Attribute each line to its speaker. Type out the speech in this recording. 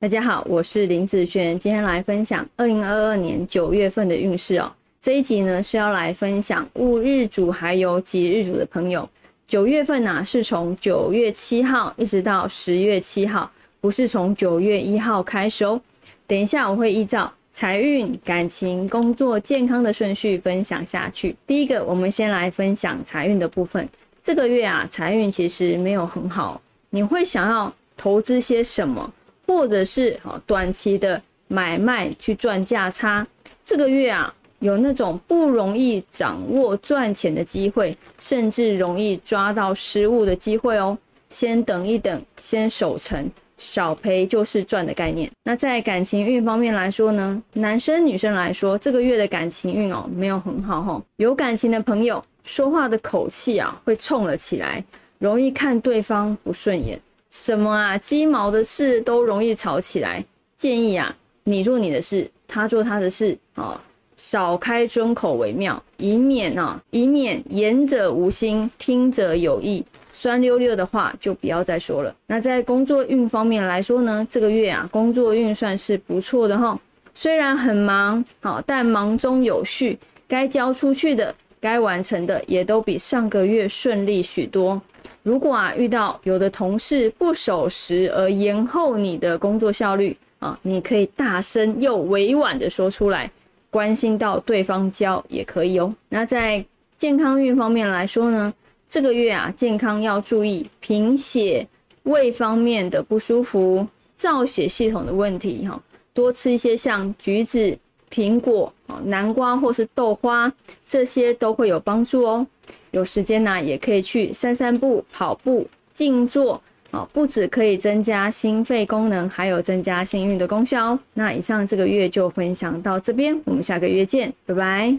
Speaker 1: 大家好，我是林子轩，今天来分享二零二二年九月份的运势哦。这一集呢是要来分享戊日主还有己日主的朋友，九月份呢是从九月七号一直到十月七号，不是从九月一号开始哦。等一下我会依照财运、感情、工作、健康的顺序分享下去。第一个，我们先来分享财运的部分。这个月啊，财运其实没有很好，你会想要投资些什么？或者是好短期的买卖去赚价差，这个月啊有那种不容易掌握赚钱的机会，甚至容易抓到失误的机会哦。先等一等，先守成，少赔就是赚的概念。那在感情运方面来说呢，男生女生来说，这个月的感情运哦没有很好哈。有感情的朋友说话的口气啊会冲了起来，容易看对方不顺眼。什么啊，鸡毛的事都容易吵起来。建议啊，你做你的事，他做他的事，哦，少开尊口为妙，以免啊，以免言者无心，听者有意，酸溜溜的话就不要再说了。那在工作运方面来说呢，这个月啊，工作运算是不错的哈。虽然很忙，好，但忙中有序，该交出去的，该完成的，也都比上个月顺利许多。如果啊遇到有的同事不守时而延后你的工作效率啊，你可以大声又委婉的说出来，关心到对方交也可以哦。那在健康运方面来说呢，这个月啊健康要注意贫血、胃方面的不舒服、造血系统的问题哈，多吃一些像橘子、苹果、南瓜或是豆花，这些都会有帮助哦。有时间呢，也可以去散散步、跑步、静坐啊，不止可以增加心肺功能，还有增加幸运的功效哦。那以上这个月就分享到这边，我们下个月见，拜拜。